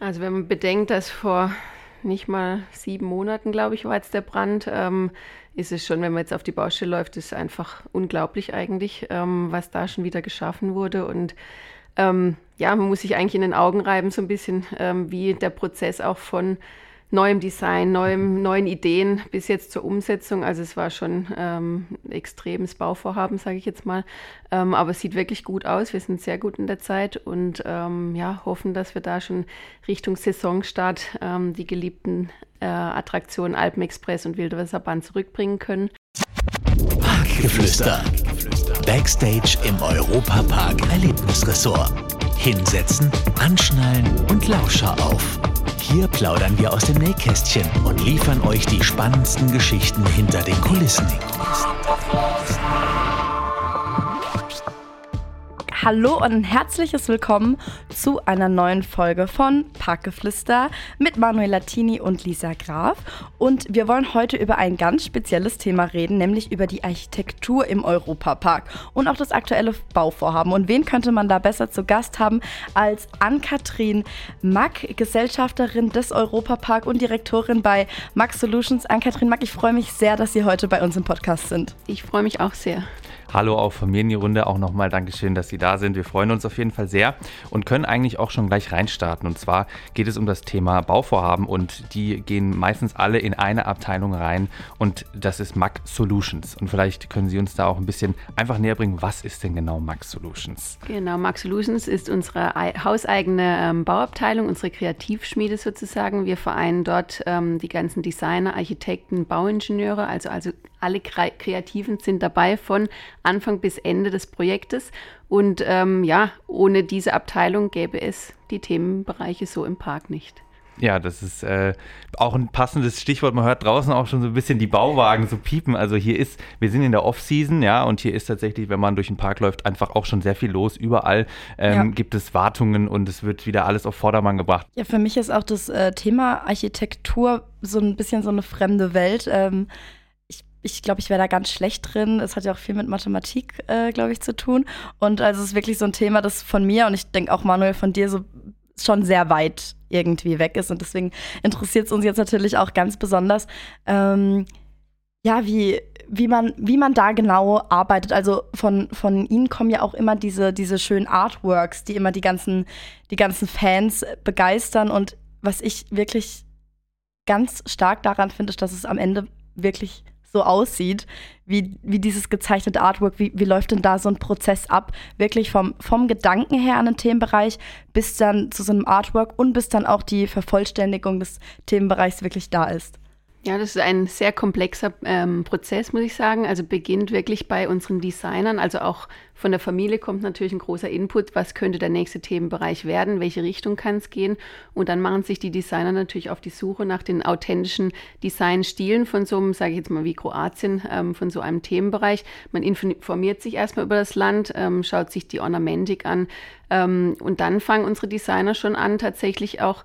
Also wenn man bedenkt, dass vor nicht mal sieben Monaten, glaube ich, war jetzt der Brand, ähm, ist es schon, wenn man jetzt auf die Baustelle läuft, ist einfach unglaublich eigentlich, ähm, was da schon wieder geschaffen wurde. Und ähm, ja, man muss sich eigentlich in den Augen reiben, so ein bisschen, ähm, wie der Prozess auch von neuem Design, neuem, neuen Ideen bis jetzt zur Umsetzung. Also es war schon ähm, ein extremes Bauvorhaben, sage ich jetzt mal. Ähm, aber es sieht wirklich gut aus. Wir sind sehr gut in der Zeit und ähm, ja, hoffen, dass wir da schon Richtung Saisonstart ähm, die geliebten äh, Attraktionen Alpenexpress und Wildwasserbahn zurückbringen können. Parkgeflüster. Backstage im Europapark Erlebnisresort. Hinsetzen, anschnallen und Lauscher auf. Hier plaudern wir aus dem Nähkästchen und liefern euch die spannendsten Geschichten hinter den Kulissen. Hallo und ein herzliches Willkommen zu einer neuen Folge von Parkgeflüster mit Manuel Latini und Lisa Graf. Und wir wollen heute über ein ganz spezielles Thema reden, nämlich über die Architektur im Europapark und auch das aktuelle Bauvorhaben. Und wen könnte man da besser zu Gast haben als Ann-Kathrin Mack, Gesellschafterin des Europapark und Direktorin bei Mack Solutions. Ann-Kathrin Mack, ich freue mich sehr, dass Sie heute bei uns im Podcast sind. Ich freue mich auch sehr. Hallo auch von mir in die Runde. Auch nochmal Dankeschön, dass Sie da sind. Wir freuen uns auf jeden Fall sehr und können eigentlich auch schon gleich reinstarten. Und zwar geht es um das Thema Bauvorhaben und die gehen meistens alle in eine Abteilung rein und das ist Mac Solutions. Und vielleicht können Sie uns da auch ein bisschen einfach näher bringen, was ist denn genau Mac Solutions? Genau, Mac Solutions ist unsere hauseigene ähm, Bauabteilung, unsere Kreativschmiede sozusagen. Wir vereinen dort ähm, die ganzen Designer, Architekten, Bauingenieure, also, also alle Kreativen sind dabei von Anfang bis Ende des Projektes. Und ähm, ja, ohne diese Abteilung gäbe es die Themenbereiche so im Park nicht. Ja, das ist äh, auch ein passendes Stichwort. Man hört draußen auch schon so ein bisschen die Bauwagen so piepen. Also hier ist, wir sind in der Off-Season, ja, und hier ist tatsächlich, wenn man durch den Park läuft, einfach auch schon sehr viel los. Überall ähm, ja. gibt es Wartungen und es wird wieder alles auf Vordermann gebracht. Ja, für mich ist auch das äh, Thema Architektur so ein bisschen so eine fremde Welt. Ähm, ich glaube, ich wäre da ganz schlecht drin. Es hat ja auch viel mit Mathematik, äh, glaube ich, zu tun. Und also es ist wirklich so ein Thema, das von mir und ich denke auch Manuel von dir so schon sehr weit irgendwie weg ist. Und deswegen interessiert es uns jetzt natürlich auch ganz besonders, ähm, ja, wie, wie, man, wie man da genau arbeitet. Also von, von Ihnen kommen ja auch immer diese, diese schönen Artworks, die immer die ganzen, die ganzen Fans begeistern. Und was ich wirklich ganz stark daran finde, ist, dass es am Ende wirklich so aussieht, wie, wie dieses gezeichnete Artwork, wie, wie läuft denn da so ein Prozess ab? Wirklich vom, vom Gedanken her an den Themenbereich bis dann zu so einem Artwork und bis dann auch die Vervollständigung des Themenbereichs wirklich da ist. Ja, das ist ein sehr komplexer ähm, Prozess, muss ich sagen. Also beginnt wirklich bei unseren Designern, also auch von der Familie kommt natürlich ein großer Input, was könnte der nächste Themenbereich werden, welche Richtung kann es gehen. Und dann machen sich die Designer natürlich auf die Suche nach den authentischen Designstilen von so einem, sage ich jetzt mal wie Kroatien, ähm, von so einem Themenbereich. Man informiert sich erstmal über das Land, ähm, schaut sich die Ornamentik an ähm, und dann fangen unsere Designer schon an, tatsächlich auch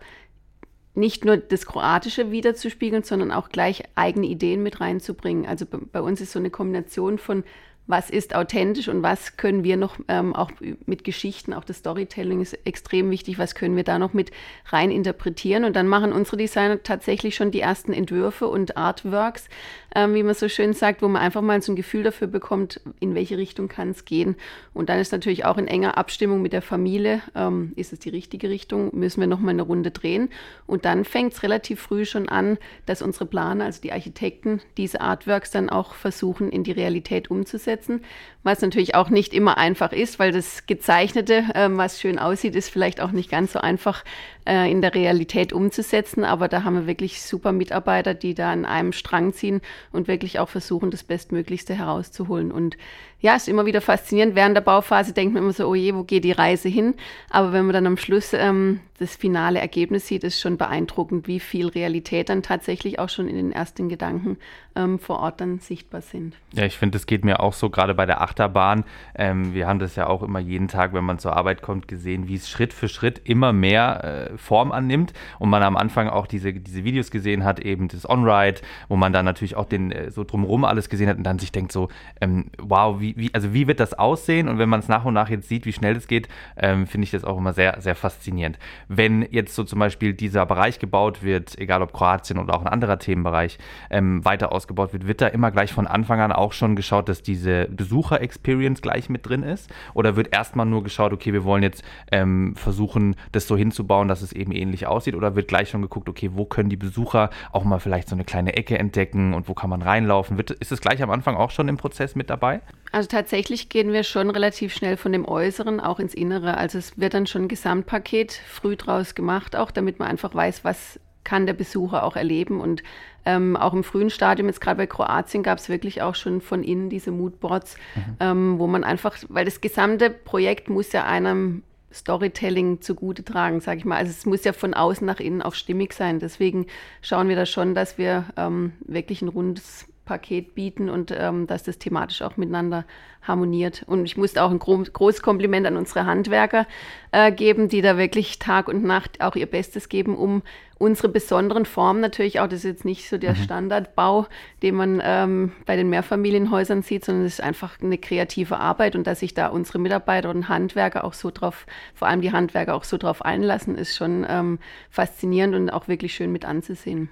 nicht nur das Kroatische wiederzuspiegeln, sondern auch gleich eigene Ideen mit reinzubringen. Also bei uns ist so eine Kombination von was ist authentisch und was können wir noch ähm, auch mit Geschichten, auch das Storytelling ist extrem wichtig, was können wir da noch mit rein interpretieren. Und dann machen unsere Designer tatsächlich schon die ersten Entwürfe und Artworks, ähm, wie man so schön sagt, wo man einfach mal so ein Gefühl dafür bekommt, in welche Richtung kann es gehen. Und dann ist natürlich auch in enger Abstimmung mit der Familie, ähm, ist es die richtige Richtung, müssen wir nochmal eine Runde drehen. Und dann fängt es relativ früh schon an, dass unsere Planer, also die Architekten, diese Artworks dann auch versuchen, in die Realität umzusetzen umsetzen, was natürlich auch nicht immer einfach ist, weil das Gezeichnete, ähm, was schön aussieht, ist vielleicht auch nicht ganz so einfach äh, in der Realität umzusetzen. Aber da haben wir wirklich super Mitarbeiter, die da an einem Strang ziehen und wirklich auch versuchen, das Bestmöglichste herauszuholen. Und ja, ist immer wieder faszinierend. Während der Bauphase denkt man immer so, oh je, wo geht die Reise hin? Aber wenn man dann am Schluss ähm, das finale Ergebnis sieht, ist schon beeindruckend, wie viel Realität dann tatsächlich auch schon in den ersten Gedanken ähm, vor Ort dann sichtbar sind. Ja, ich finde, das geht mir auch so, gerade bei der Achterbahn. Ähm, wir haben das ja auch immer jeden Tag, wenn man zur Arbeit kommt, gesehen, wie es Schritt für Schritt immer mehr äh, Form annimmt und man am Anfang auch diese, diese Videos gesehen hat, eben das On-Ride, wo man dann natürlich auch den äh, so drumherum alles gesehen hat und dann sich denkt so, ähm, wow, wie wie, also wie wird das aussehen? Und wenn man es nach und nach jetzt sieht, wie schnell es geht, ähm, finde ich das auch immer sehr, sehr faszinierend. wenn jetzt so zum Beispiel dieser Bereich gebaut wird, egal ob Kroatien oder auch ein anderer Themenbereich ähm, weiter ausgebaut wird, wird da immer gleich von Anfang an auch schon geschaut, dass diese Besucher-Experience gleich mit drin ist? Oder wird erstmal nur geschaut, okay, wir wollen jetzt ähm, versuchen, das so hinzubauen, dass es eben ähnlich aussieht? Oder wird gleich schon geguckt, okay, wo können die Besucher auch mal vielleicht so eine kleine Ecke entdecken und wo kann man reinlaufen? Wird, ist es gleich am Anfang auch schon im Prozess mit dabei? Also tatsächlich gehen wir schon relativ schnell von dem Äußeren auch ins Innere. Also es wird dann schon ein Gesamtpaket früh draus gemacht, auch damit man einfach weiß, was kann der Besucher auch erleben. Und ähm, auch im frühen Stadium, jetzt gerade bei Kroatien, gab es wirklich auch schon von innen diese Moodboards, mhm. ähm, wo man einfach, weil das gesamte Projekt muss ja einem Storytelling zugute tragen, sage ich mal. Also es muss ja von außen nach innen auch stimmig sein. Deswegen schauen wir da schon, dass wir ähm, wirklich ein rundes Paket bieten und ähm, dass das thematisch auch miteinander harmoniert. Und ich musste auch ein gro großes Kompliment an unsere Handwerker äh, geben, die da wirklich Tag und Nacht auch ihr Bestes geben, um unsere besonderen Formen natürlich auch, das ist jetzt nicht so der mhm. Standardbau, den man ähm, bei den Mehrfamilienhäusern sieht, sondern es ist einfach eine kreative Arbeit und dass sich da unsere Mitarbeiter und Handwerker auch so drauf, vor allem die Handwerker auch so drauf einlassen, ist schon ähm, faszinierend und auch wirklich schön mit anzusehen.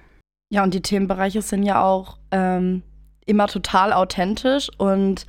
Ja, und die Themenbereiche sind ja auch ähm, immer total authentisch und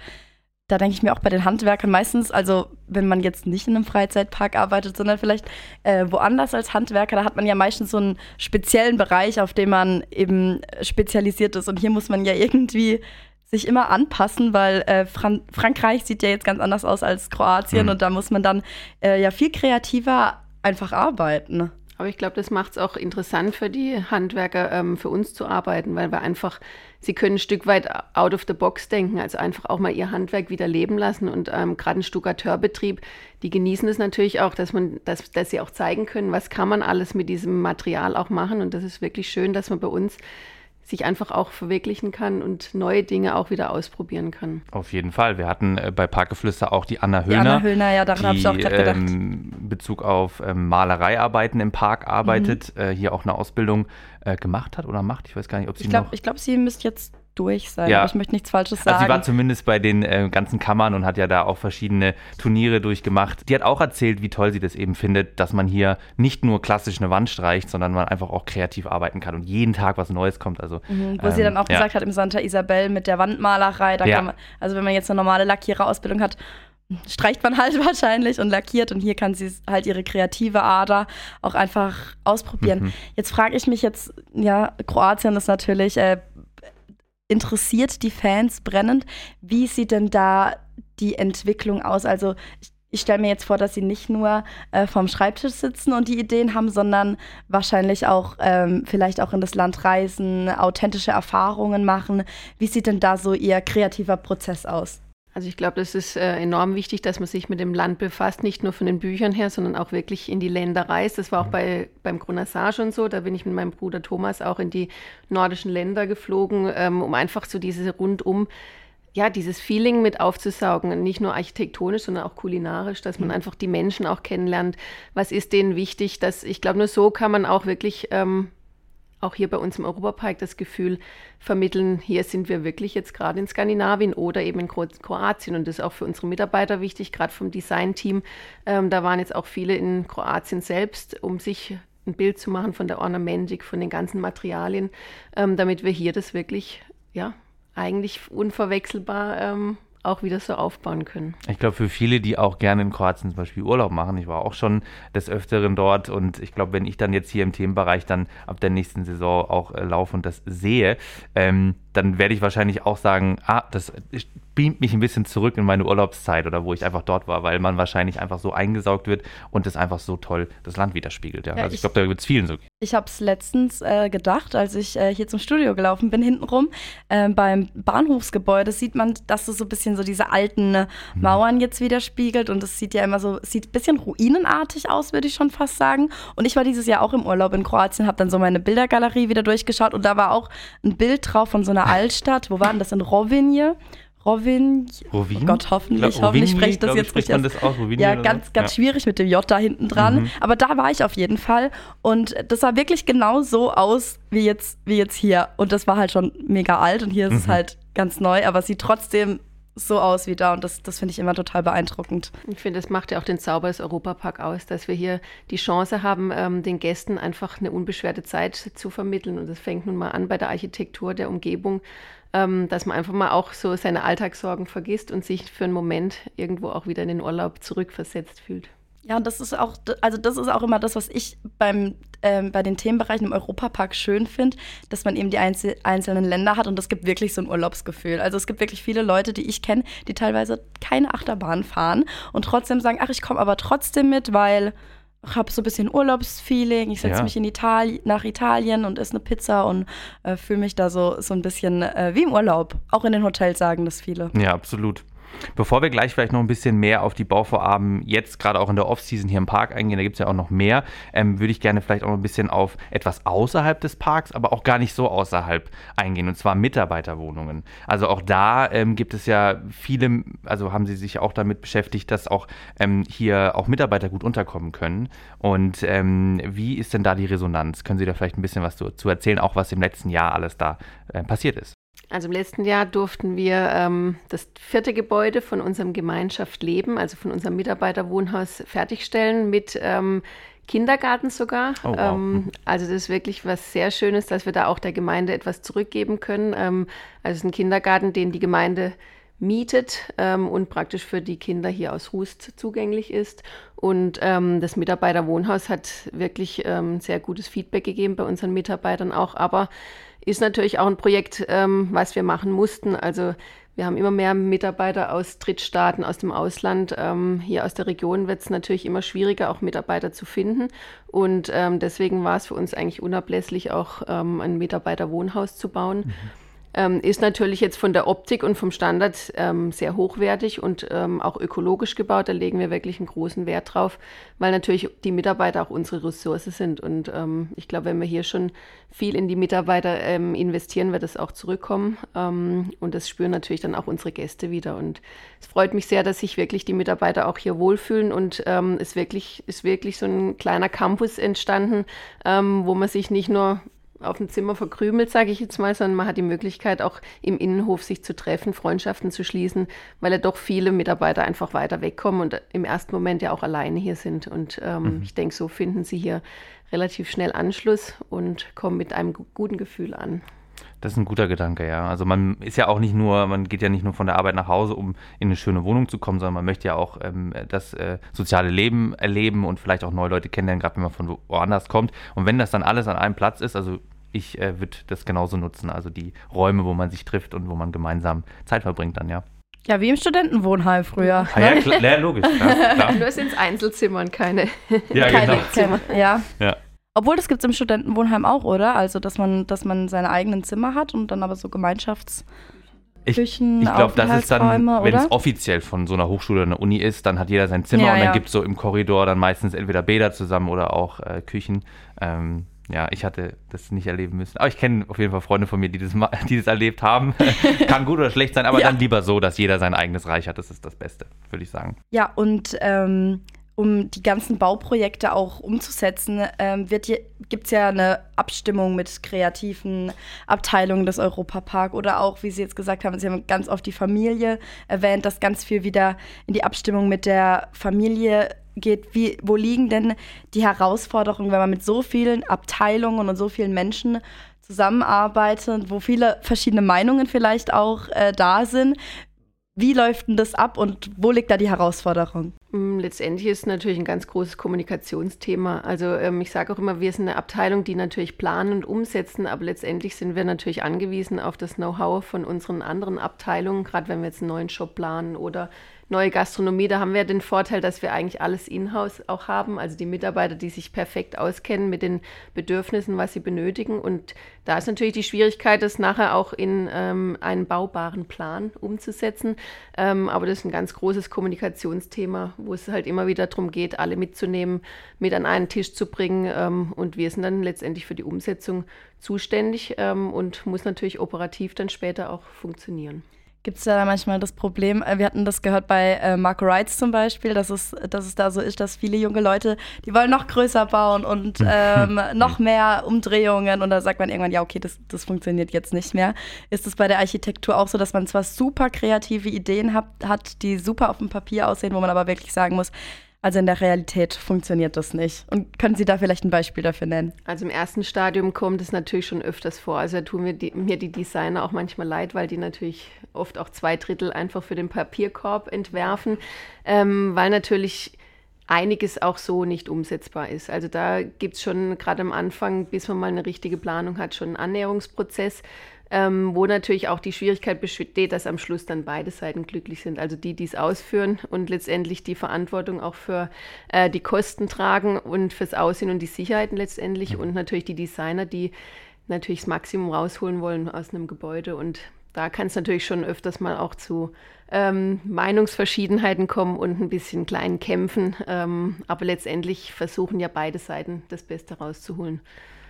da denke ich mir auch bei den Handwerkern meistens, also wenn man jetzt nicht in einem Freizeitpark arbeitet, sondern vielleicht äh, woanders als Handwerker, da hat man ja meistens so einen speziellen Bereich, auf dem man eben spezialisiert ist. Und hier muss man ja irgendwie sich immer anpassen, weil äh, Fran Frankreich sieht ja jetzt ganz anders aus als Kroatien mhm. und da muss man dann äh, ja viel kreativer einfach arbeiten. Aber ich glaube, das macht es auch interessant für die Handwerker, ähm, für uns zu arbeiten, weil wir einfach, sie können ein Stück weit out of the box denken, also einfach auch mal ihr Handwerk wieder leben lassen. Und ähm, gerade ein Stuckateurbetrieb, die genießen es natürlich auch, dass man, dass, dass sie auch zeigen können, was kann man alles mit diesem Material auch machen. Und das ist wirklich schön, dass man bei uns sich einfach auch verwirklichen kann und neue Dinge auch wieder ausprobieren kann. Auf jeden Fall. Wir hatten äh, bei Parkgeflüster auch die Anna Höhner. Die Anna Höhner, ja, daran habe ich auch gerade gedacht. Ähm, Bezug auf ähm, Malereiarbeiten im Park arbeitet, mhm. äh, hier auch eine Ausbildung äh, gemacht hat oder macht. Ich weiß gar nicht, ob sie ich glaub, noch... Ich glaube, sie müsste jetzt durch sein. Ja. Aber ich möchte nichts Falsches sagen. Also sie war zumindest bei den äh, ganzen Kammern und hat ja da auch verschiedene Turniere durchgemacht. Die hat auch erzählt, wie toll sie das eben findet, dass man hier nicht nur klassisch eine Wand streicht, sondern man einfach auch kreativ arbeiten kann und jeden Tag was Neues kommt. Also, mhm, wo ähm, sie dann auch ja. gesagt hat, im Santa Isabel mit der Wandmalerei, da ja. kann man, also wenn man jetzt eine normale Lackiererausbildung hat, streicht man halt wahrscheinlich und lackiert und hier kann sie halt ihre kreative Ader auch einfach ausprobieren. Mhm. Jetzt frage ich mich jetzt, ja, Kroatien ist natürlich äh, interessiert die Fans brennend. Wie sieht denn da die Entwicklung aus? Also ich, ich stelle mir jetzt vor, dass sie nicht nur äh, vorm Schreibtisch sitzen und die Ideen haben, sondern wahrscheinlich auch ähm, vielleicht auch in das Land reisen, authentische Erfahrungen machen. Wie sieht denn da so ihr kreativer Prozess aus? Also ich glaube, das ist äh, enorm wichtig, dass man sich mit dem Land befasst, nicht nur von den Büchern her, sondern auch wirklich in die Länder reist. Das war auch mhm. bei, beim Grunassar schon so. Da bin ich mit meinem Bruder Thomas auch in die nordischen Länder geflogen, ähm, um einfach so diese rundum, ja, dieses Feeling mit aufzusaugen. Nicht nur architektonisch, sondern auch kulinarisch, dass man mhm. einfach die Menschen auch kennenlernt. Was ist denen wichtig? Dass, ich glaube, nur so kann man auch wirklich ähm, auch hier bei uns im Europapark das Gefühl vermitteln, hier sind wir wirklich jetzt gerade in Skandinavien oder eben in Kroatien. Und das ist auch für unsere Mitarbeiter wichtig, gerade vom Designteam. Ähm, da waren jetzt auch viele in Kroatien selbst, um sich ein Bild zu machen von der Ornamentik, von den ganzen Materialien, ähm, damit wir hier das wirklich, ja, eigentlich unverwechselbar ähm, auch wieder so aufbauen können. Ich glaube, für viele, die auch gerne in Kroatien zum Beispiel Urlaub machen, ich war auch schon des Öfteren dort und ich glaube, wenn ich dann jetzt hier im Themenbereich dann ab der nächsten Saison auch äh, laufe und das sehe, ähm, dann werde ich wahrscheinlich auch sagen, ah, das beamt mich ein bisschen zurück in meine Urlaubszeit oder wo ich einfach dort war, weil man wahrscheinlich einfach so eingesaugt wird und es einfach so toll das Land widerspiegelt. Ja. ja also ich, ich glaube, da wird es vielen so. Ich habe es letztens äh, gedacht, als ich äh, hier zum Studio gelaufen bin, hintenrum äh, beim Bahnhofsgebäude sieht man, dass es so ein bisschen so diese alten äh, mhm. Mauern jetzt widerspiegelt und es sieht ja immer so, sieht ein bisschen ruinenartig aus, würde ich schon fast sagen. Und ich war dieses Jahr auch im Urlaub in Kroatien, habe dann so meine Bildergalerie wieder durchgeschaut und da war auch ein Bild drauf von so einer Altstadt. Wo war denn das? In Rovinje. Rovin. Rovin? Oh Gott, hoffentlich, glaub, hoffentlich spreche ich das jetzt richtig aus. Das aus ja, ganz, ganz ja. schwierig mit dem J da hinten dran. Mhm. Aber da war ich auf jeden Fall. Und das sah wirklich genau so aus wie jetzt, wie jetzt hier. Und das war halt schon mega alt und hier ist mhm. es halt ganz neu, aber es sieht trotzdem so aus wie da und das, das finde ich immer total beeindruckend. Ich finde, das macht ja auch den Zauber des Europapark aus, dass wir hier die Chance haben, ähm, den Gästen einfach eine unbeschwerte Zeit zu vermitteln und das fängt nun mal an bei der Architektur der Umgebung, ähm, dass man einfach mal auch so seine Alltagssorgen vergisst und sich für einen Moment irgendwo auch wieder in den Urlaub zurückversetzt fühlt. Ja, und das ist auch, also das ist auch immer das, was ich beim, ähm, bei den Themenbereichen im Europapark schön finde, dass man eben die einzel einzelnen Länder hat und es gibt wirklich so ein Urlaubsgefühl. Also es gibt wirklich viele Leute, die ich kenne, die teilweise keine Achterbahn fahren und trotzdem sagen, ach, ich komme aber trotzdem mit, weil ich habe so ein bisschen Urlaubsfeeling, ich setze ja. mich in Itali nach Italien und esse eine Pizza und äh, fühle mich da so, so ein bisschen äh, wie im Urlaub. Auch in den Hotels sagen das viele. Ja, absolut. Bevor wir gleich vielleicht noch ein bisschen mehr auf die Bauvorhaben jetzt gerade auch in der Offseason hier im Park eingehen, da gibt es ja auch noch mehr, ähm, würde ich gerne vielleicht auch noch ein bisschen auf etwas außerhalb des Parks, aber auch gar nicht so außerhalb eingehen, und zwar Mitarbeiterwohnungen. Also auch da ähm, gibt es ja viele, also haben Sie sich auch damit beschäftigt, dass auch ähm, hier auch Mitarbeiter gut unterkommen können. Und ähm, wie ist denn da die Resonanz? Können Sie da vielleicht ein bisschen was zu, zu erzählen, auch was im letzten Jahr alles da äh, passiert ist? Also im letzten Jahr durften wir ähm, das vierte Gebäude von unserem Gemeinschaft Leben, also von unserem Mitarbeiterwohnhaus, fertigstellen mit ähm, Kindergarten sogar. Oh, wow. ähm, mhm. also das ist wirklich was sehr Schönes, dass wir da auch der Gemeinde etwas zurückgeben können. Ähm, also es ist ein Kindergarten, den die Gemeinde mietet ähm, und praktisch für die Kinder hier aus Rust zugänglich ist. Und ähm, das Mitarbeiterwohnhaus hat wirklich ähm, sehr gutes Feedback gegeben bei unseren Mitarbeitern auch. Aber ist natürlich auch ein Projekt, ähm, was wir machen mussten. Also wir haben immer mehr Mitarbeiter aus Drittstaaten, aus dem Ausland. Ähm, hier aus der Region wird es natürlich immer schwieriger, auch Mitarbeiter zu finden. Und ähm, deswegen war es für uns eigentlich unablässig, auch ähm, ein Mitarbeiterwohnhaus zu bauen. Mhm. Ähm, ist natürlich jetzt von der Optik und vom Standard ähm, sehr hochwertig und ähm, auch ökologisch gebaut. Da legen wir wirklich einen großen Wert drauf, weil natürlich die Mitarbeiter auch unsere Ressource sind. Und ähm, ich glaube, wenn wir hier schon viel in die Mitarbeiter ähm, investieren, wird es auch zurückkommen. Ähm, und das spüren natürlich dann auch unsere Gäste wieder. Und es freut mich sehr, dass sich wirklich die Mitarbeiter auch hier wohlfühlen. Und es wirklich, ist wirklich so ein kleiner Campus entstanden, wo man sich nicht nur auf dem Zimmer verkrümelt, sage ich jetzt mal, sondern man hat die Möglichkeit, auch im Innenhof sich zu treffen, Freundschaften zu schließen, weil ja doch viele Mitarbeiter einfach weiter wegkommen und im ersten Moment ja auch alleine hier sind. Und ähm, mhm. ich denke, so finden sie hier relativ schnell Anschluss und kommen mit einem guten Gefühl an. Das ist ein guter Gedanke, ja. Also man ist ja auch nicht nur, man geht ja nicht nur von der Arbeit nach Hause, um in eine schöne Wohnung zu kommen, sondern man möchte ja auch ähm, das äh, soziale Leben erleben und vielleicht auch neue Leute kennenlernen, gerade wenn man von woanders kommt. Und wenn das dann alles an einem Platz ist, also ich äh, würde das genauso nutzen. Also die Räume, wo man sich trifft und wo man gemeinsam Zeit verbringt dann, ja. Ja, wie im Studentenwohnheim früher. Ah, ja, klar, ja, logisch. Ja, klar. Nur sind es Einzelzimmer und keine, ja, keine genau. Zimmer. Ja. ja. Obwohl, das gibt es im Studentenwohnheim auch, oder? Also, dass man, dass man seine eigenen Zimmer hat und dann aber so Gemeinschafts... Ich, ich glaube, das ist dann, wenn es offiziell von so einer Hochschule oder einer Uni ist, dann hat jeder sein Zimmer ja, und dann ja. gibt es so im Korridor dann meistens entweder Bäder zusammen oder auch äh, Küchen. Ähm, ja, ich hatte das nicht erleben müssen. Aber ich kenne auf jeden Fall Freunde von mir, die das, die das erlebt haben. Kann gut oder schlecht sein, aber ja. dann lieber so, dass jeder sein eigenes Reich hat. Das ist das Beste, würde ich sagen. Ja, und ähm, um die ganzen Bauprojekte auch umzusetzen, ähm, gibt es ja eine Abstimmung mit kreativen Abteilungen des Europapark oder auch, wie Sie jetzt gesagt haben, Sie haben ganz oft die Familie erwähnt, dass ganz viel wieder in die Abstimmung mit der Familie geht, wie, wo liegen denn die Herausforderungen, wenn man mit so vielen Abteilungen und so vielen Menschen zusammenarbeitet, wo viele verschiedene Meinungen vielleicht auch äh, da sind. Wie läuft denn das ab und wo liegt da die Herausforderung? Mm, letztendlich ist es natürlich ein ganz großes Kommunikationsthema. Also ähm, ich sage auch immer, wir sind eine Abteilung, die natürlich planen und umsetzen, aber letztendlich sind wir natürlich angewiesen auf das Know-how von unseren anderen Abteilungen, gerade wenn wir jetzt einen neuen Shop planen oder neue Gastronomie, da haben wir den Vorteil, dass wir eigentlich alles in-house auch haben, also die Mitarbeiter, die sich perfekt auskennen mit den Bedürfnissen, was sie benötigen. Und da ist natürlich die Schwierigkeit, das nachher auch in ähm, einen baubaren Plan umzusetzen. Ähm, aber das ist ein ganz großes Kommunikationsthema, wo es halt immer wieder darum geht, alle mitzunehmen, mit an einen Tisch zu bringen. Ähm, und wir sind dann letztendlich für die Umsetzung zuständig ähm, und muss natürlich operativ dann später auch funktionieren. Gibt es da manchmal das Problem, äh, wir hatten das gehört bei äh, Marco Reitz zum Beispiel, dass es, dass es da so ist, dass viele junge Leute, die wollen noch größer bauen und ähm, noch mehr Umdrehungen und da sagt man irgendwann, ja, okay, das, das funktioniert jetzt nicht mehr. Ist es bei der Architektur auch so, dass man zwar super kreative Ideen hat, hat, die super auf dem Papier aussehen, wo man aber wirklich sagen muss, also in der Realität funktioniert das nicht. Und können Sie da vielleicht ein Beispiel dafür nennen? Also im ersten Stadium kommt es natürlich schon öfters vor. Also da tun mir die, mir die Designer auch manchmal leid, weil die natürlich oft auch zwei Drittel einfach für den Papierkorb entwerfen, ähm, weil natürlich einiges auch so nicht umsetzbar ist. Also da gibt es schon gerade am Anfang, bis man mal eine richtige Planung hat, schon einen Annäherungsprozess ähm, wo natürlich auch die Schwierigkeit besteht, dass am Schluss dann beide Seiten glücklich sind. Also die, die es ausführen und letztendlich die Verantwortung auch für äh, die Kosten tragen und fürs Aussehen und die Sicherheiten letztendlich und natürlich die Designer, die natürlich das Maximum rausholen wollen aus einem Gebäude und da kann es natürlich schon öfters mal auch zu ähm, Meinungsverschiedenheiten kommen und ein bisschen kleinen Kämpfen. Ähm, aber letztendlich versuchen ja beide Seiten das Beste rauszuholen.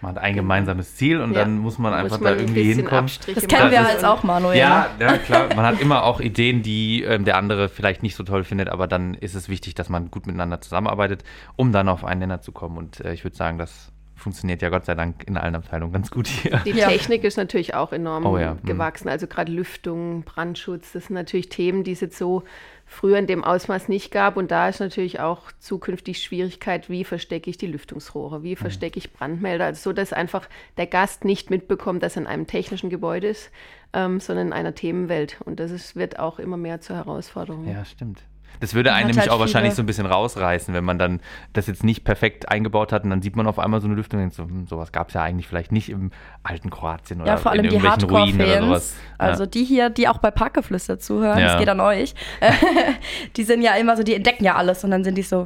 Man hat ein gemeinsames Ziel und ja. dann muss man einfach muss man da irgendwie ein hinkommen. Abstriche das kennen wir jetzt halt auch, Manuel. Ja, ja, klar. Man hat immer auch Ideen, die ähm, der andere vielleicht nicht so toll findet, aber dann ist es wichtig, dass man gut miteinander zusammenarbeitet, um dann auf einen Nenner zu kommen. Und äh, ich würde sagen, das funktioniert ja Gott sei Dank in allen Abteilungen ganz gut hier. Die ja. Technik ist natürlich auch enorm oh, ja. Hm. gewachsen. Also gerade Lüftung, Brandschutz, das sind natürlich Themen, die es jetzt so früher in dem Ausmaß nicht gab. Und da ist natürlich auch zukünftig Schwierigkeit, wie verstecke ich die Lüftungsrohre, wie mhm. verstecke ich Brandmelder, also so, dass einfach der Gast nicht mitbekommt, dass er in einem technischen Gebäude ist, ähm, sondern in einer Themenwelt. Und das ist, wird auch immer mehr zur Herausforderung. Ja, stimmt. Das würde einen nämlich halt auch wahrscheinlich so ein bisschen rausreißen, wenn man dann das jetzt nicht perfekt eingebaut hat und dann sieht man auf einmal so eine Lüftung und denkt so, hm, sowas gab es ja eigentlich vielleicht nicht im alten Kroatien oder ja, vor allem in irgendwelchen die Ruinen oder sowas. Ja. Also die hier, die auch bei Parkgeflüster zuhören, ja. das geht an euch, die sind ja immer so, die entdecken ja alles und dann sind die so,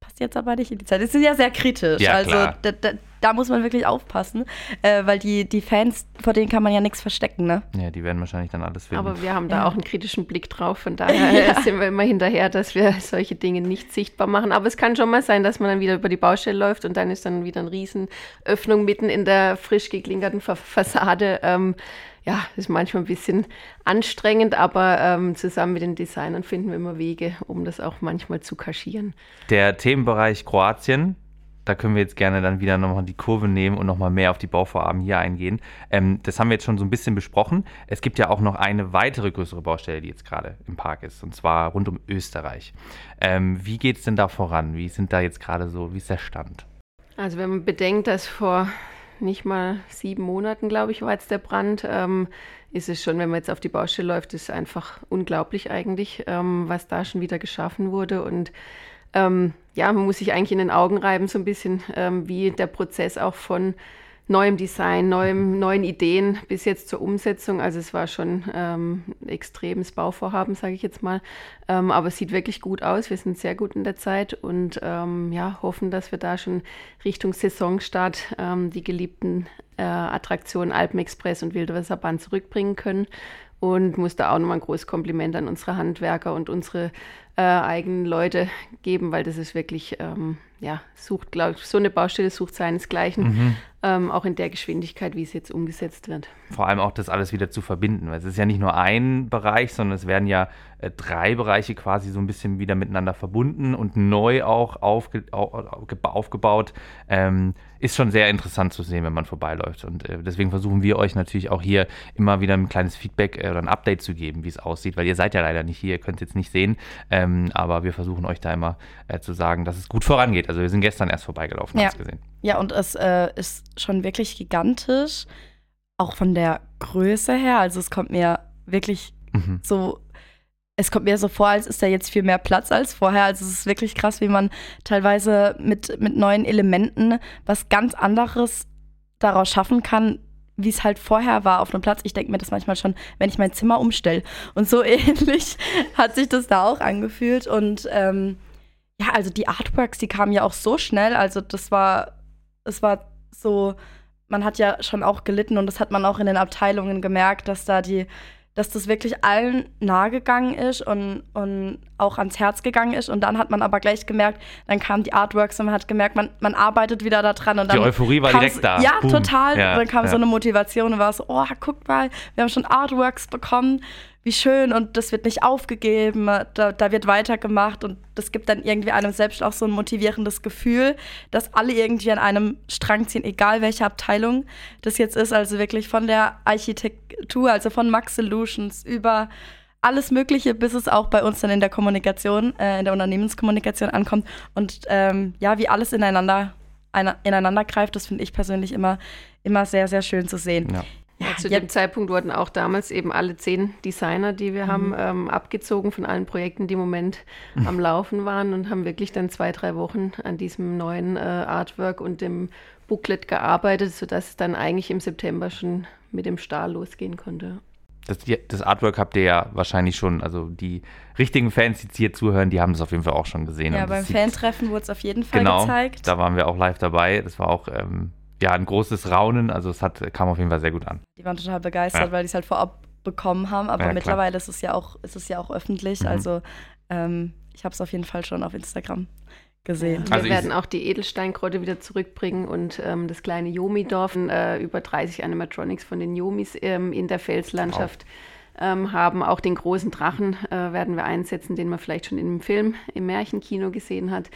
passt jetzt aber nicht in die Zeit. Das ist ja sehr kritisch. Ja, also da, da, da, muss man wirklich aufpassen, äh, weil die, die Fans, vor denen kann man ja nichts verstecken, ne? Ja, die werden wahrscheinlich dann alles finden. Aber wir haben da auch einen kritischen Blick drauf, von daher ja. sind wir immer hinterher, dass wir solche Dinge nicht sichtbar machen. Aber es kann schon mal sein, dass man dann wieder über die Baustelle läuft und dann ist dann wieder eine Riesenöffnung mitten in der frisch geklinkerten Fassade. Ähm, ja, ist manchmal ein bisschen anstrengend, aber ähm, zusammen mit den Designern finden wir immer Wege, um das auch manchmal zu kaschieren. Der Themenbereich Kroatien, da können wir jetzt gerne dann wieder nochmal die Kurve nehmen und nochmal mehr auf die Bauvorhaben hier eingehen. Ähm, das haben wir jetzt schon so ein bisschen besprochen. Es gibt ja auch noch eine weitere größere Baustelle, die jetzt gerade im Park ist, und zwar rund um Österreich. Ähm, wie geht es denn da voran? Wie sind da jetzt gerade so, wie ist der Stand? Also wenn man bedenkt, dass vor nicht mal sieben Monaten, glaube ich, war jetzt der Brand, ähm, ist es schon, wenn man jetzt auf die Baustelle läuft, ist einfach unglaublich eigentlich, ähm, was da schon wieder geschaffen wurde. Und ähm, ja, man muss sich eigentlich in den Augen reiben, so ein bisschen, ähm, wie der Prozess auch von neuem Design, neuem, neuen Ideen bis jetzt zur Umsetzung. Also es war schon ähm, ein extremes Bauvorhaben, sage ich jetzt mal. Ähm, aber es sieht wirklich gut aus. Wir sind sehr gut in der Zeit und ähm, ja, hoffen, dass wir da schon Richtung Saisonstart ähm, die geliebten äh, Attraktionen Alpenexpress und Wildwasserbahn zurückbringen können. Und muss da auch nochmal ein großes Kompliment an unsere Handwerker und unsere äh, eigenen Leute geben, weil das ist wirklich, ähm, ja, sucht, glaube ich, so eine Baustelle sucht seinesgleichen, mhm. ähm, auch in der Geschwindigkeit, wie es jetzt umgesetzt wird. Vor allem auch das alles wieder zu verbinden, weil es ist ja nicht nur ein Bereich, sondern es werden ja äh, drei Bereiche quasi so ein bisschen wieder miteinander verbunden und neu auch aufge aufgebaut. Ähm, ist schon sehr interessant zu sehen, wenn man vorbeiläuft. Und äh, deswegen versuchen wir euch natürlich auch hier immer wieder ein kleines Feedback äh, oder ein Update zu geben, wie es aussieht, weil ihr seid ja leider nicht hier, ihr könnt es jetzt nicht sehen. Ähm, aber wir versuchen euch da immer äh, zu sagen, dass es gut vorangeht. Also wir sind gestern erst vorbeigelaufen, ja. hast gesehen. Ja, und es äh, ist schon wirklich gigantisch, auch von der Größe her. Also es kommt mir wirklich mhm. so es kommt mir so vor, als ist da jetzt viel mehr Platz als vorher. Also es ist wirklich krass, wie man teilweise mit, mit neuen Elementen was ganz anderes daraus schaffen kann, wie es halt vorher war auf einem Platz. Ich denke mir das manchmal schon, wenn ich mein Zimmer umstelle. Und so ähnlich hat sich das da auch angefühlt. Und ähm, ja, also die Artworks, die kamen ja auch so schnell. Also das war, es war so, man hat ja schon auch gelitten und das hat man auch in den Abteilungen gemerkt, dass da die dass das wirklich allen nahe gegangen ist und, und auch ans Herz gegangen ist. Und dann hat man aber gleich gemerkt, dann kamen die Artworks und man hat gemerkt, man, man arbeitet wieder daran. Und dann die Euphorie war direkt da. Ja, Boom. total. Ja, und dann kam ja. so eine Motivation und war so, oh, guck mal, wir haben schon Artworks bekommen. Wie schön und das wird nicht aufgegeben, da, da wird weitergemacht und das gibt dann irgendwie einem selbst auch so ein motivierendes Gefühl, dass alle irgendwie an einem Strang ziehen, egal welche Abteilung das jetzt ist. Also wirklich von der Architektur, also von Max Solutions über alles Mögliche, bis es auch bei uns dann in der Kommunikation, äh, in der Unternehmenskommunikation ankommt. Und ähm, ja, wie alles ineinander, ineinander greift, das finde ich persönlich immer, immer sehr, sehr schön zu sehen. Ja. Ja, zu dem Zeitpunkt wurden auch damals eben alle zehn Designer, die wir mhm. haben, ähm, abgezogen von allen Projekten, die im Moment mhm. am Laufen waren und haben wirklich dann zwei, drei Wochen an diesem neuen äh, Artwork und dem Booklet gearbeitet, sodass es dann eigentlich im September schon mit dem Stahl losgehen konnte. Das, das, Artwork habt ihr ja wahrscheinlich schon, also die richtigen Fans, die hier zuhören, die haben es auf jeden Fall auch schon gesehen. Ja, beim Fantreffen wurde es auf jeden Fall genau, gezeigt. Da waren wir auch live dabei. Das war auch ähm, ja, ein großes Raunen. Also es hat, kam auf jeden Fall sehr gut an. Die waren total begeistert, ja. weil die es halt vorab bekommen haben. Aber ja, mittlerweile ist es ja auch, ist es ja auch öffentlich. Mhm. Also ähm, ich habe es auf jeden Fall schon auf Instagram gesehen. Also wir werden auch die Edelsteingrotte wieder zurückbringen und ähm, das kleine Yomi-Dorf, äh, über 30 Animatronics von den Yomis ähm, in der Felslandschaft ähm, haben. Auch den großen Drachen äh, werden wir einsetzen, den man vielleicht schon im Film, im Märchenkino gesehen hat.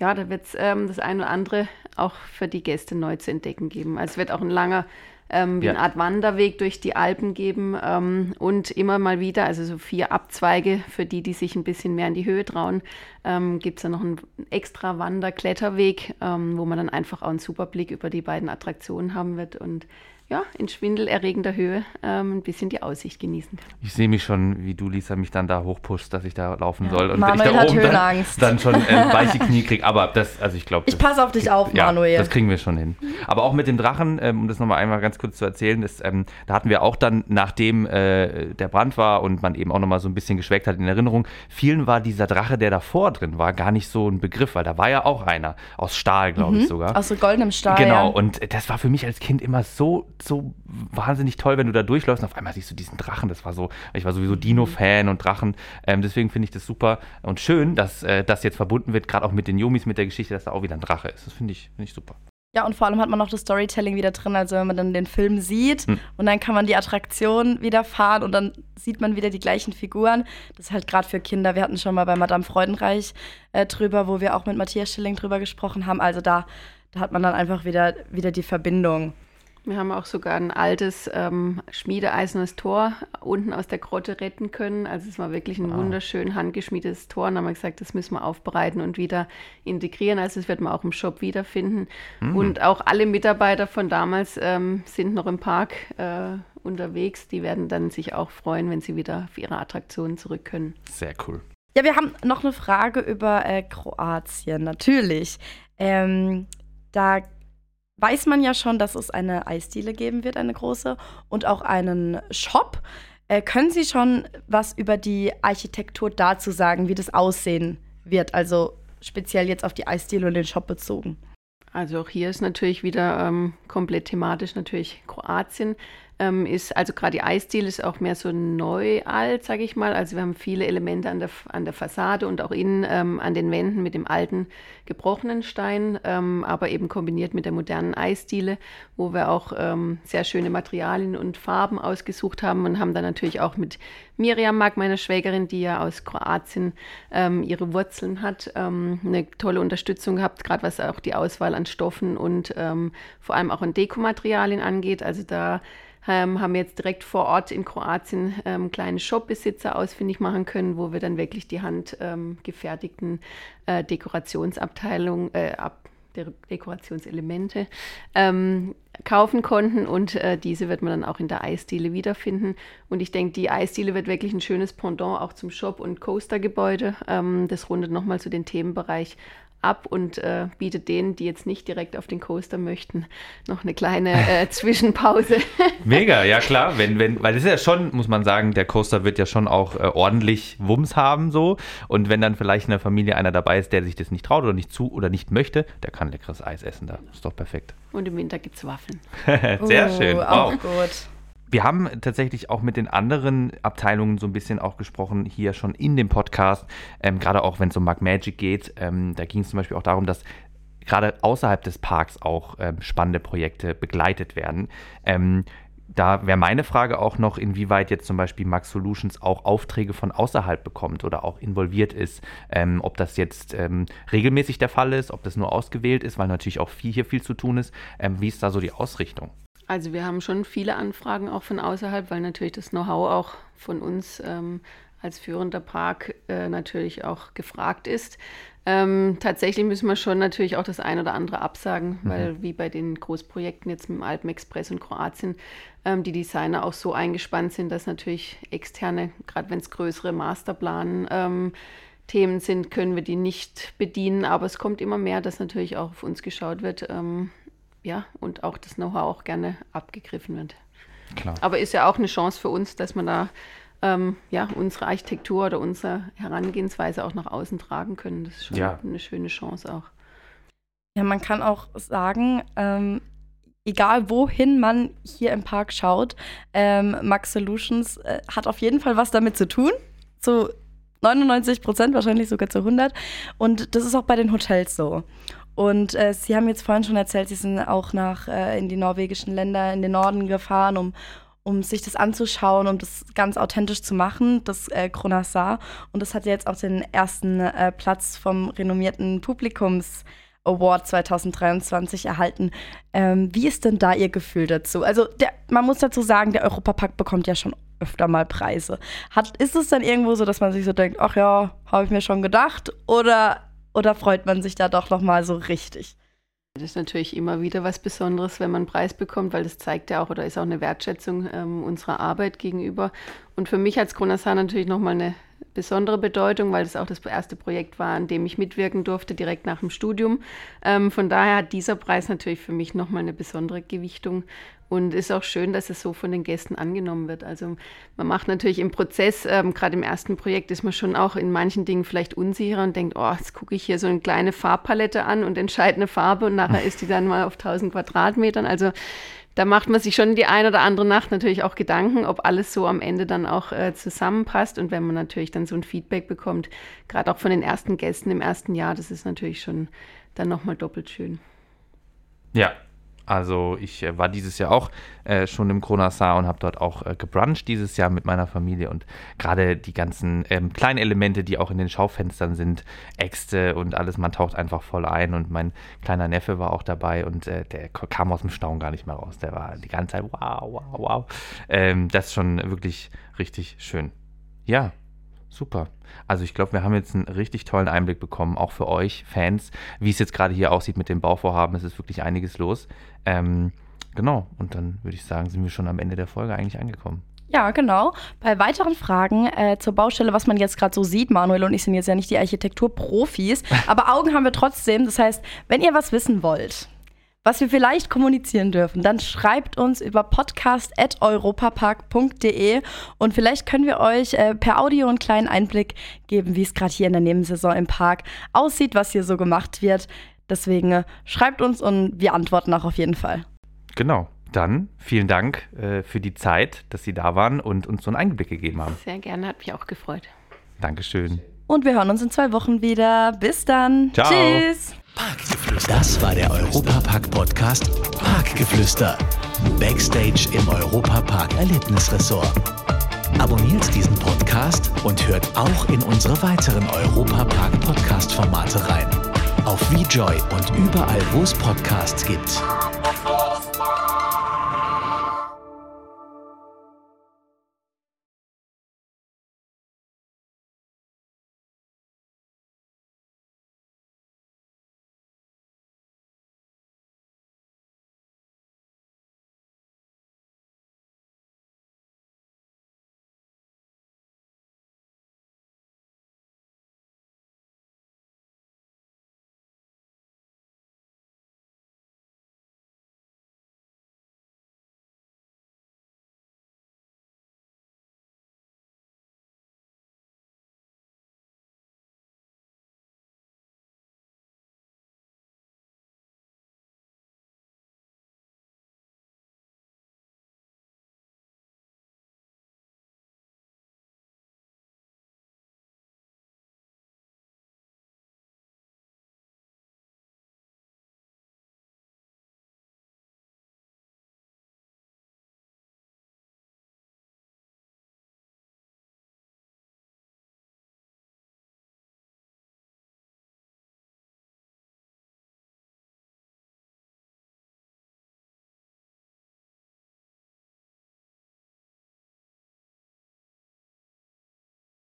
Ja, da wird es ähm, das eine oder andere auch für die Gäste neu zu entdecken geben. Also es wird auch ein langer ähm, wie ja. eine Art Wanderweg durch die Alpen geben ähm, und immer mal wieder, also so vier Abzweige für die, die sich ein bisschen mehr in die Höhe trauen, ähm, gibt es dann noch einen extra Wander-Kletterweg, ähm, wo man dann einfach auch einen super Blick über die beiden Attraktionen haben wird und ja, in schwindelerregender Höhe ähm, ein bisschen die Aussicht genießen kann. Ich sehe mich schon, wie du, Lisa, mich dann da hochpusht, dass ich da laufen ja. soll. Und Manuel wenn ich da oben dann, dann, schon äh, weiche Knie kriege. Aber das, also ich glaube. Ich passe auf dich auf, ja, Manuel. Das kriegen wir schon hin. Aber auch mit dem Drachen, ähm, um das nochmal einmal ganz kurz zu erzählen, ist, ähm, da hatten wir auch dann, nachdem äh, der Brand war und man eben auch nochmal so ein bisschen geschweckt hat in Erinnerung, vielen war dieser Drache, der davor drin war, gar nicht so ein Begriff, weil da war ja auch einer aus Stahl, glaube mhm. ich sogar. Aus so goldenem Stahl. Genau, ja. und das war für mich als Kind immer so, so wahnsinnig toll, wenn du da durchläufst und auf einmal siehst du diesen Drachen. Das war so, ich war sowieso Dino-Fan und Drachen. Ähm, deswegen finde ich das super und schön, dass äh, das jetzt verbunden wird, gerade auch mit den Yomis, mit der Geschichte, dass da auch wieder ein Drache ist. Das finde ich, find ich super. Ja, und vor allem hat man noch das Storytelling wieder drin, also wenn man dann den Film sieht hm. und dann kann man die Attraktion wieder fahren und dann sieht man wieder die gleichen Figuren. Das ist halt gerade für Kinder. Wir hatten schon mal bei Madame Freudenreich äh, drüber, wo wir auch mit Matthias Schilling drüber gesprochen haben. Also da, da hat man dann einfach wieder, wieder die Verbindung. Wir haben auch sogar ein altes ähm, schmiedeeisernes Tor unten aus der Grotte retten können. Also es war wirklich ein wow. wunderschön handgeschmiedetes Tor. Und haben wir gesagt, das müssen wir aufbereiten und wieder integrieren. Also das wird man auch im Shop wiederfinden. Mhm. Und auch alle Mitarbeiter von damals ähm, sind noch im Park äh, unterwegs. Die werden dann sich auch freuen, wenn sie wieder auf ihre Attraktionen zurück können. Sehr cool. Ja, wir haben noch eine Frage über äh, Kroatien, natürlich. Ähm, da weiß man ja schon, dass es eine Eisdiele geben wird, eine große, und auch einen Shop. Äh, können Sie schon was über die Architektur dazu sagen, wie das aussehen wird? Also speziell jetzt auf die Eisdiele und den Shop bezogen. Also auch hier ist natürlich wieder ähm, komplett thematisch natürlich Kroatien ähm, ist, also gerade die Eisdiele ist auch mehr so neu alt, sage ich mal. Also wir haben viele Elemente an der, an der Fassade und auch innen ähm, an den Wänden mit dem alten gebrochenen Stein, ähm, aber eben kombiniert mit der modernen Eisdiele, wo wir auch ähm, sehr schöne Materialien und Farben ausgesucht haben und haben dann natürlich auch mit Miriam Mag, meiner Schwägerin, die ja aus Kroatien ähm, ihre Wurzeln hat, ähm, eine tolle Unterstützung gehabt, gerade was auch die Auswahl an Stoffen und vor allem auch an Dekomaterialien angeht. Also da ähm, haben jetzt direkt vor Ort in Kroatien ähm, kleine Shopbesitzer ausfindig machen können, wo wir dann wirklich die handgefertigten ähm, äh, Dekorationsabteilungen, äh, ab, Dekorationselemente ähm, kaufen konnten und äh, diese wird man dann auch in der Eisdiele wiederfinden. Und ich denke, die Eisdiele wird wirklich ein schönes Pendant auch zum Shop- und Coaster-Gebäude. Ähm, das rundet nochmal zu den Themenbereich ab und äh, bietet denen, die jetzt nicht direkt auf den Coaster möchten, noch eine kleine äh, Zwischenpause. Mega, ja klar, wenn, wenn, weil das ist ja schon, muss man sagen, der Coaster wird ja schon auch äh, ordentlich Wumms haben so und wenn dann vielleicht in der Familie einer dabei ist, der sich das nicht traut oder nicht zu oder nicht möchte, der kann leckeres Eis essen da. Ist doch perfekt. Und im Winter gibt es Waffeln. Sehr oh, schön. Wow. Auch gut. Wir haben tatsächlich auch mit den anderen Abteilungen so ein bisschen auch gesprochen, hier schon in dem Podcast, ähm, gerade auch wenn es um Mark Magic geht. Ähm, da ging es zum Beispiel auch darum, dass gerade außerhalb des Parks auch ähm, spannende Projekte begleitet werden. Ähm, da wäre meine Frage auch noch, inwieweit jetzt zum Beispiel Max Solutions auch Aufträge von außerhalb bekommt oder auch involviert ist. Ähm, ob das jetzt ähm, regelmäßig der Fall ist, ob das nur ausgewählt ist, weil natürlich auch viel hier viel zu tun ist. Wie ist da so die Ausrichtung? Also wir haben schon viele Anfragen auch von außerhalb, weil natürlich das Know-how auch von uns ähm, als führender Park äh, natürlich auch gefragt ist. Ähm, tatsächlich müssen wir schon natürlich auch das ein oder andere absagen, mhm. weil wie bei den Großprojekten jetzt mit dem Alpenexpress und Kroatien ähm, die Designer auch so eingespannt sind, dass natürlich externe, gerade wenn es größere Masterplan ähm, Themen sind, können wir die nicht bedienen. Aber es kommt immer mehr, dass natürlich auch auf uns geschaut wird. Ja, und auch das Know-how auch gerne abgegriffen wird. Klar. Aber ist ja auch eine Chance für uns, dass man da ähm, ja, unsere Architektur oder unsere Herangehensweise auch nach außen tragen können. Das ist schon ja. eine schöne Chance auch. Ja, man kann auch sagen, ähm, egal wohin man hier im Park schaut, ähm, Max Solutions äh, hat auf jeden Fall was damit zu tun. Zu 99 Prozent, wahrscheinlich sogar zu 100. Und das ist auch bei den Hotels so. Und äh, Sie haben jetzt vorhin schon erzählt, Sie sind auch nach äh, in die norwegischen Länder, in den Norden gefahren, um, um sich das anzuschauen, um das ganz authentisch zu machen, das äh, Kronasar. Und das hat jetzt auch den ersten äh, Platz vom renommierten Publikums. Award 2023 erhalten. Ähm, wie ist denn da Ihr Gefühl dazu? Also der, man muss dazu sagen, der Europapark bekommt ja schon öfter mal Preise. Hat, ist es dann irgendwo so, dass man sich so denkt, ach ja, habe ich mir schon gedacht? Oder, oder freut man sich da doch noch mal so richtig? Das ist natürlich immer wieder was Besonderes, wenn man einen Preis bekommt, weil das zeigt ja auch oder ist auch eine Wertschätzung ähm, unserer Arbeit gegenüber. Und für mich als Kronasar natürlich nochmal eine besondere Bedeutung, weil das auch das erste Projekt war, an dem ich mitwirken durfte, direkt nach dem Studium. Ähm, von daher hat dieser Preis natürlich für mich nochmal eine besondere Gewichtung und ist auch schön, dass es so von den Gästen angenommen wird. Also man macht natürlich im Prozess, ähm, gerade im ersten Projekt ist man schon auch in manchen Dingen vielleicht unsicherer und denkt, oh, jetzt gucke ich hier so eine kleine Farbpalette an und entscheide eine Farbe und nachher ist die dann mal auf 1000 Quadratmetern. Also da macht man sich schon die ein oder andere Nacht natürlich auch Gedanken, ob alles so am Ende dann auch äh, zusammenpasst. Und wenn man natürlich dann so ein Feedback bekommt, gerade auch von den ersten Gästen im ersten Jahr, das ist natürlich schon dann nochmal doppelt schön. Ja, also ich äh, war dieses Jahr auch äh, schon im Kronasar und habe dort auch äh, gebruncht dieses Jahr mit meiner Familie und gerade die ganzen ähm, kleinen Elemente, die auch in den Schaufenstern sind, Äxte und alles, man taucht einfach voll ein und mein kleiner Neffe war auch dabei und äh, der kam aus dem Staunen gar nicht mehr raus. Der war die ganze Zeit wow, wow, wow. Ähm, das ist schon wirklich richtig schön. Ja, Super. Also ich glaube, wir haben jetzt einen richtig tollen Einblick bekommen, auch für euch Fans, wie es jetzt gerade hier aussieht mit dem Bauvorhaben. Es ist wirklich einiges los. Ähm, genau, und dann würde ich sagen, sind wir schon am Ende der Folge eigentlich angekommen. Ja, genau. Bei weiteren Fragen äh, zur Baustelle, was man jetzt gerade so sieht, Manuel und ich sind jetzt ja nicht die Architekturprofis, aber Augen haben wir trotzdem. Das heißt, wenn ihr was wissen wollt, was wir vielleicht kommunizieren dürfen, dann schreibt uns über podcast.europapark.de und vielleicht können wir euch äh, per Audio einen kleinen Einblick geben, wie es gerade hier in der Nebensaison im Park aussieht, was hier so gemacht wird. Deswegen äh, schreibt uns und wir antworten auch auf jeden Fall. Genau. Dann vielen Dank äh, für die Zeit, dass Sie da waren und uns so einen Einblick gegeben haben. Sehr gerne, hat mich auch gefreut. Dankeschön. Und wir hören uns in zwei Wochen wieder. Bis dann. Ciao. Tschüss. Das war der Europapark-Podcast Parkgeflüster. Backstage im Europapark Erlebnisressort. Abonniert diesen Podcast und hört auch in unsere weiteren Europapark-Podcast-Formate rein. Auf VJoy und überall, wo es Podcasts gibt.